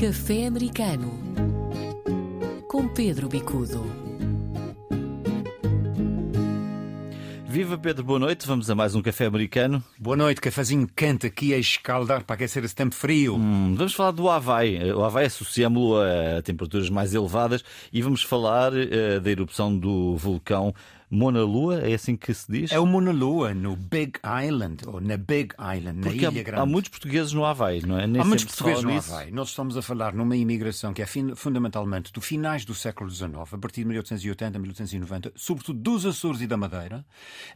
Café Americano com Pedro Bicudo. Viva Pedro, boa noite. Vamos a mais um café americano. Boa noite, cafezinho quente aqui a escaldar para aquecer esse tempo frio. Hum, vamos falar do Havaí. O Havaí associamos-lo a temperaturas mais elevadas e vamos falar uh, da erupção do vulcão Mona Lua, é assim que se diz? É o Mona Lua, no Big Island, ou na Big Island, Porque na há, Ilha Grande. há muitos portugueses no Havaí, não é? Nem Há muitos portugueses no. Havaí. Nós estamos a falar numa imigração que é fundamentalmente do finais do século XIX, a partir de 1880, 1890, sobretudo dos Açores e da Madeira.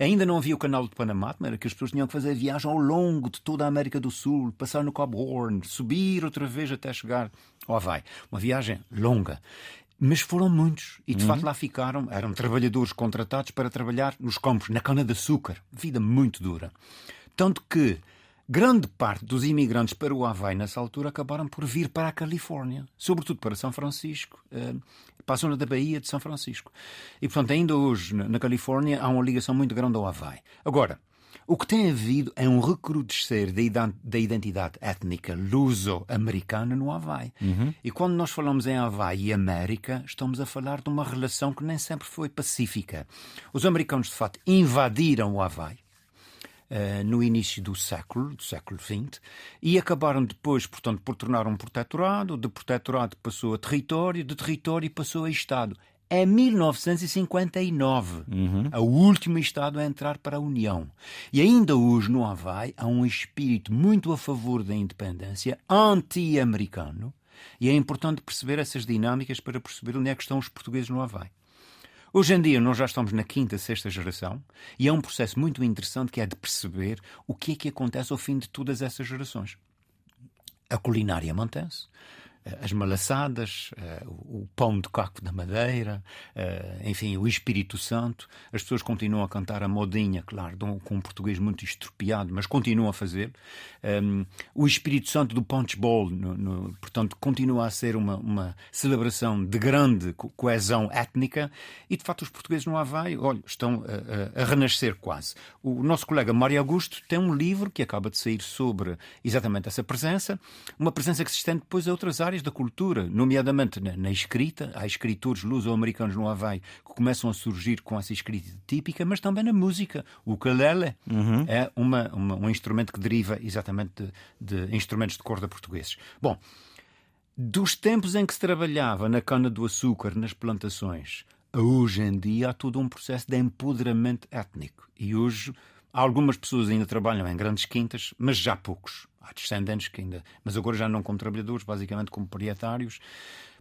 Ainda não havia o canal de Panamá, maneira que as pessoas tinham que fazer a viagem ao longo de toda a América do Sul, passar no Cabo Horn, subir outra vez até chegar ao Havaí. Uma viagem longa. Mas foram muitos e de facto lá ficaram. Eram trabalhadores contratados para trabalhar nos campos, na cana-de-açúcar. Vida muito dura. Tanto que grande parte dos imigrantes para o Havaí nessa altura acabaram por vir para a Califórnia, sobretudo para São Francisco, eh, para a zona da Baía de São Francisco. E portanto, ainda hoje na na Califórnia há uma ligação muito grande ao Havaí. Agora, o que tem havido é um recrudescer da identidade étnica luso-americana no Havaí. E quando nós falamos em Havaí e América, estamos a falar de uma relação que nem sempre foi pacífica. Os americanos, de facto, invadiram o Havaí. eh, no início do século, do século XX, e acabaram depois, portanto, por tornar um protetorado, de protetorado passou a território, de território passou a Estado. É 1959, o último Estado a entrar para a União. E ainda hoje no Havaí há um espírito muito a favor da independência, anti-americano, e é importante perceber essas dinâmicas para perceber onde é que estão os portugueses no Havaí. Hoje em dia nós já estamos na quinta, sexta geração e é um processo muito interessante que é de perceber o que é que acontece ao fim de todas essas gerações. A culinária mantém-se, as malaçadas, eh, o pão de caco da madeira, eh, enfim, o Espírito Santo. As pessoas continuam a cantar a modinha, claro, com um português muito estropiado, mas continuam a fazer. Um, o Espírito Santo do Punchbowl, portanto, continua a ser uma, uma celebração de grande co- coesão étnica e, de facto, os portugueses no Havaí, olha, estão a- a renascer quase. O nosso colega Mário Augusto tem um livro que acaba de sair sobre exatamente essa presença, uma presença que se estende depois a outras áreas da cultura, nomeadamente na, na escrita. Há escritores luso-americanos no Havaí que começam a surgir com essa escrita típica, mas também na música. O ukulele é uma, uma- um instrumento que deriva exatamente de, de instrumentos de corda portugueses. Bom, dos tempos em que se trabalhava na cana-do-açúcar, nas plantações, a hoje em dia há todo um processo de empoderamento étnico. E hoje algumas pessoas ainda trabalham em grandes quintas, mas já poucos. Há descendentes que ainda. Mas agora já não como trabalhadores, basicamente como proprietários.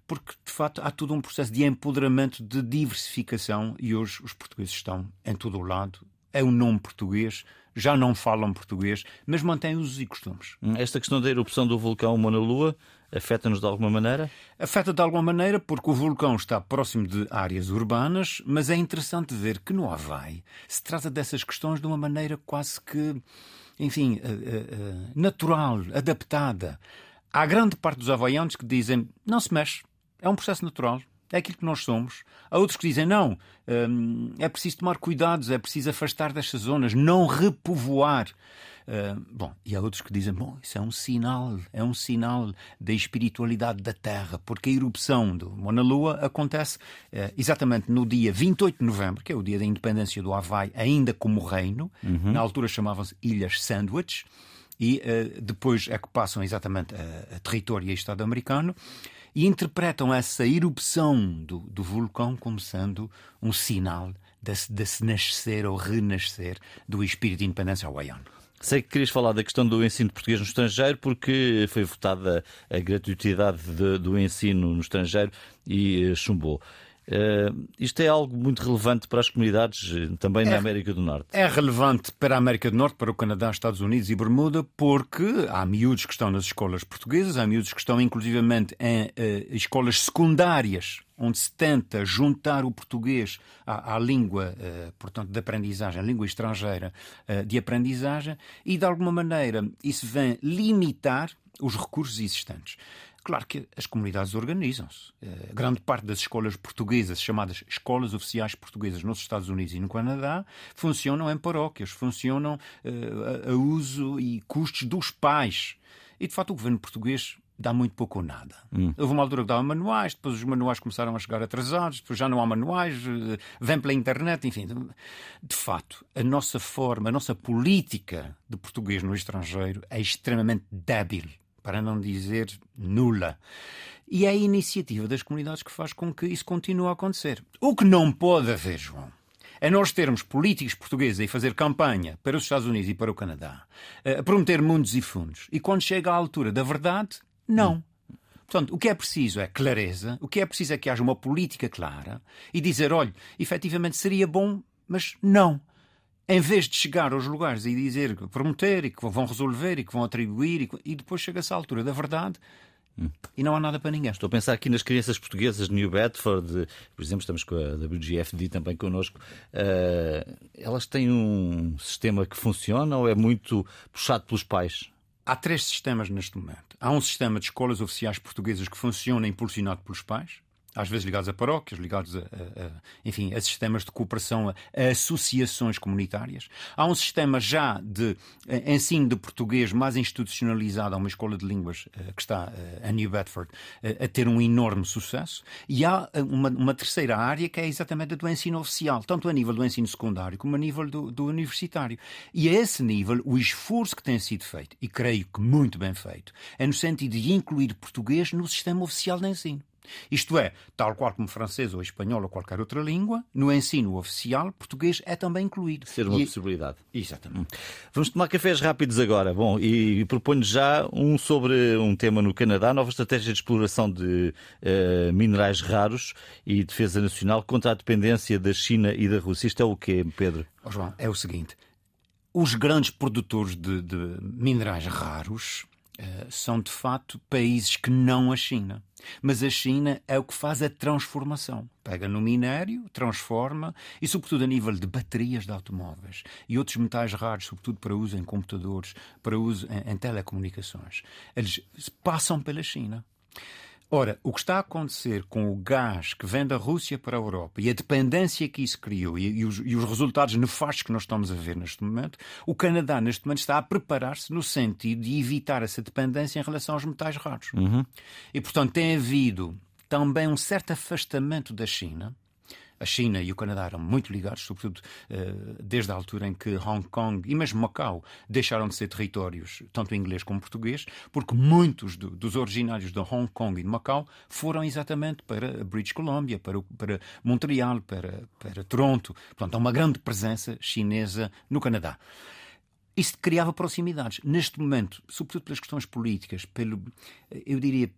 Porque, de facto, há todo um processo de empoderamento, de diversificação, e hoje os portugueses estão em todo o lado. É o nome português, já não falam português, mas mantêm usos e costumes. Hum, Esta questão da erupção do vulcão Mona Lua afeta-nos de alguma maneira? Afeta de alguma maneira porque o vulcão está próximo de áreas urbanas, mas é interessante ver que no Havaí se trata dessas questões de uma maneira quase que, enfim, eh, eh, eh, natural, adaptada. Há grande parte dos havaianos que dizem não se mexe, é um processo natural. É aquilo que nós somos. Há outros que dizem não, é preciso tomar cuidados, é preciso afastar destas zonas, não repovoar. Uh, bom, e há outros que dizem, bom, isso é um sinal, é um sinal da espiritualidade da Terra, porque a erupção do Mona Lua acontece eh, exatamente no dia 28 de novembro, que é o dia da independência do Havaí, ainda como reino. Na altura chamavam-se Ilhas Sandwich, e eh, depois é que passam exatamente a, a território e a Estado americano e interpretam essa erupção do, do vulcão como sendo um sinal desse, desse nascer ou renascer do espírito de independência hawaiano. Sei que querias falar da questão do ensino de português no estrangeiro, porque foi votada a gratuitidade de- do ensino no estrangeiro e eh, chumbou. Eh, isto é algo muito relevante para as comunidades, eh, também na É. América do Norte. É relevante para a América do Norte, para o Canadá, Estados Unidos e Bermuda, porque há miúdos que estão nas escolas portuguesas, há miúdos que estão inclusivamente em eh, escolas secundárias, onde se tenta juntar o português à, à língua, eh, portanto, de aprendizagem, a língua estrangeira eh, de aprendizagem, e de alguma maneira isso vem limitar os recursos existentes. Claro que as comunidades organizam-se. Eh, grande parte das escolas portuguesas, chamadas escolas oficiais portuguesas nos Estados Unidos e no Canadá, funcionam em paróquias, funcionam eh, a, a uso e custos dos pais. E, de facto, o governo português dá muito pouco ou nada. Hum. Houve uma altura que dava manuais, depois os manuais começaram a chegar atrasados, depois já não há manuais, eh, vem pela internet, enfim. De facto, a nossa forma, a nossa política de português no estrangeiro é extremamente débil, para não dizer nula. E é a iniciativa das comunidades que faz com que isso continue a acontecer. O que não pode haver, João, é nós termos políticos portugueses a fazer campanha para os Estados Unidos e para o Canadá, a prometer mundos e fundos, e quando chega à altura da verdade, não. Portanto, o que é preciso é clareza, o que é preciso é que haja uma política clara e dizer, olha, efetivamente seria bom, mas não. Em vez de chegar aos lugares e dizer, prometer e que vão resolver e que vão atribuir e, depois chega-se à altura da verdade, Hum. E não há nada para ninguém. Estou a pensar aqui nas crianças portuguesas de New Bedford, por exemplo, estamos com a WGFD também connosco. Uh, elas têm um sistema que funciona ou é muito puxado pelos pais? Há três sistemas neste momento. Há um sistema de escolas oficiais portuguesas que funciona impulsionado pelos pais às vezes ligados a paróquias, ligados a, a, a, enfim, a sistemas de cooperação, a, associações comunitárias. Há um sistema já de eh, ensino de português mais institucionalizado, há uma escola de línguas uh, que está uh, a New Bedford a ter um enorme sucesso. E há uma, uma, terceira área que é exatamente a do ensino oficial, tanto a nível do ensino secundário como a nível do, do universitário. E a esse nível, o esforço que tem sido feito, e creio que muito bem feito, é no sentido de incluir português no sistema oficial de ensino. Isto é, tal qual como francês ou espanhol ou qualquer outra língua, no ensino oficial, português é também incluído. Ser uma e... possibilidade. Exatamente. Vamos tomar cafés rápidos agora. Bom, e proponho já um sobre um tema no Canadá, nova estratégia de exploração de uh, minerais raros e defesa nacional contra a dependência da China e da Rússia. Isto é o quê, Pedro? Oh, João, é o seguinte. Os grandes produtores de, de minerais raros são de facto países que não a China. Mas a China é o que faz a transformação. Pega no minério, transforma e, sobretudo, a nível de baterias de automóveis e outros metais raros, sobretudo para uso em computadores, para uso em, em telecomunicações. Eles passam pela China. Ora, o que está a acontecer com o gás que vem da Rússia para a Europa e a dependência que isso criou e, e, os, e, os, resultados nefastos que nós estamos a ver neste momento, o Canadá, neste momento, está a preparar-se no sentido de evitar essa dependência em relação aos metais raros. Uhum. E, portanto, tem havido também um certo afastamento da China a China e o Canadá eram muito ligados, sobretudo eh, desde a altura em que Hong Kong e mesmo Macau deixaram de ser territórios, tanto inglês como português, porque muitos dos originários de Hong Kong e de Macau foram exatamente para British Columbia, para, para Montreal, para, para Toronto. Portanto, há uma grande presença chinesa no Canadá. Isso criava proximidades. Neste momento, sobretudo pelas questões políticas, pelo, eu diria,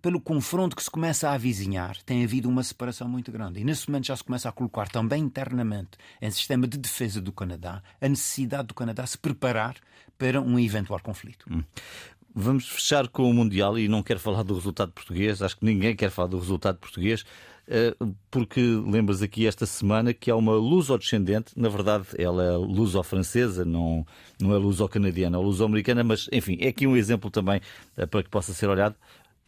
pelo confronto que se começa a avizinhar, tem havido uma separação muito grande. E nesse momento já se começa a colocar também internamente, em sistema de defesa do Canadá, a necessidade do Canadá se preparar para um eventual conflito. Hum. Vamos fechar com o Mundial e não quero falar do resultado português, acho que ninguém quer falar do resultado português. Eh, porque lembras aqui esta semana que há uma luso-descendente, na verdade ela é luso-francesa, não, não é luso-canadiana, é luso-americana, mas enfim, é aqui um exemplo também eh, para que possa ser olhado,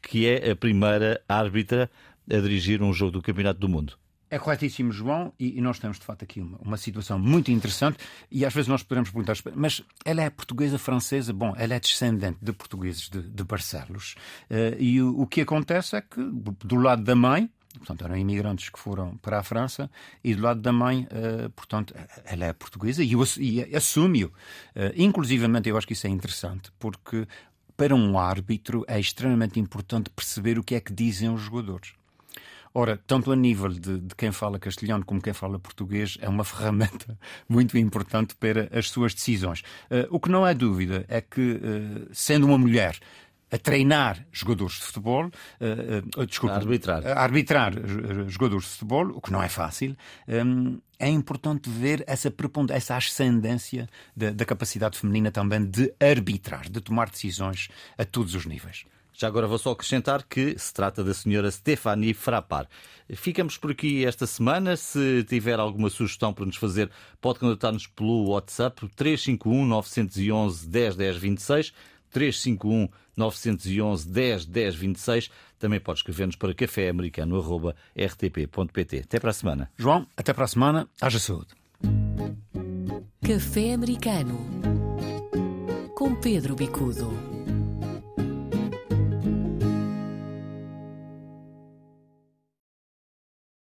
que é a primeira árbitra a dirigir um jogo do Campeonato do Mundo. É corretíssimo, João, e, nós temos de facto aqui uma, uma, situação muito interessante e às vezes nós podemos perguntar, mas ela é portuguesa, francesa? Bom, ela é descendente de portugueses de, de Barcelos uh, e o, o, que acontece é que do lado da mãe, portanto eram imigrantes que foram para a França e do lado da mãe, uh, portanto, ela é portuguesa e, e assume-o. Uh, inclusivamente, eu acho que isso é interessante porque para um árbitro é extremamente importante perceber o que é que dizem os jogadores. Ora, tanto a nível de, de, quem fala castelhano como quem fala português, é uma ferramenta muito importante para as suas decisões. Uh, o que não há dúvida é que, uh, sendo uma mulher a treinar jogadores de futebol, uh, uh, desculpa, a arbitrar. a arbitrar jogadores de futebol, o que não é fácil, um, é importante ver essa, essa ascendência da, da, capacidade feminina também de arbitrar, de tomar decisões a todos os níveis. Já agora vou só acrescentar que se trata da senhora Stephanie Frappar. Ficamos por aqui esta semana. Se tiver alguma sugestão para nos fazer, pode contatar-nos pelo WhatsApp 351 911 10 10 26. 351 911 10 10 26. Também pode escrever-nos para caféamericano.rtp.pt. Até para a semana. João, até para a semana. Haja saúde. Café Americano com Pedro Bicudo.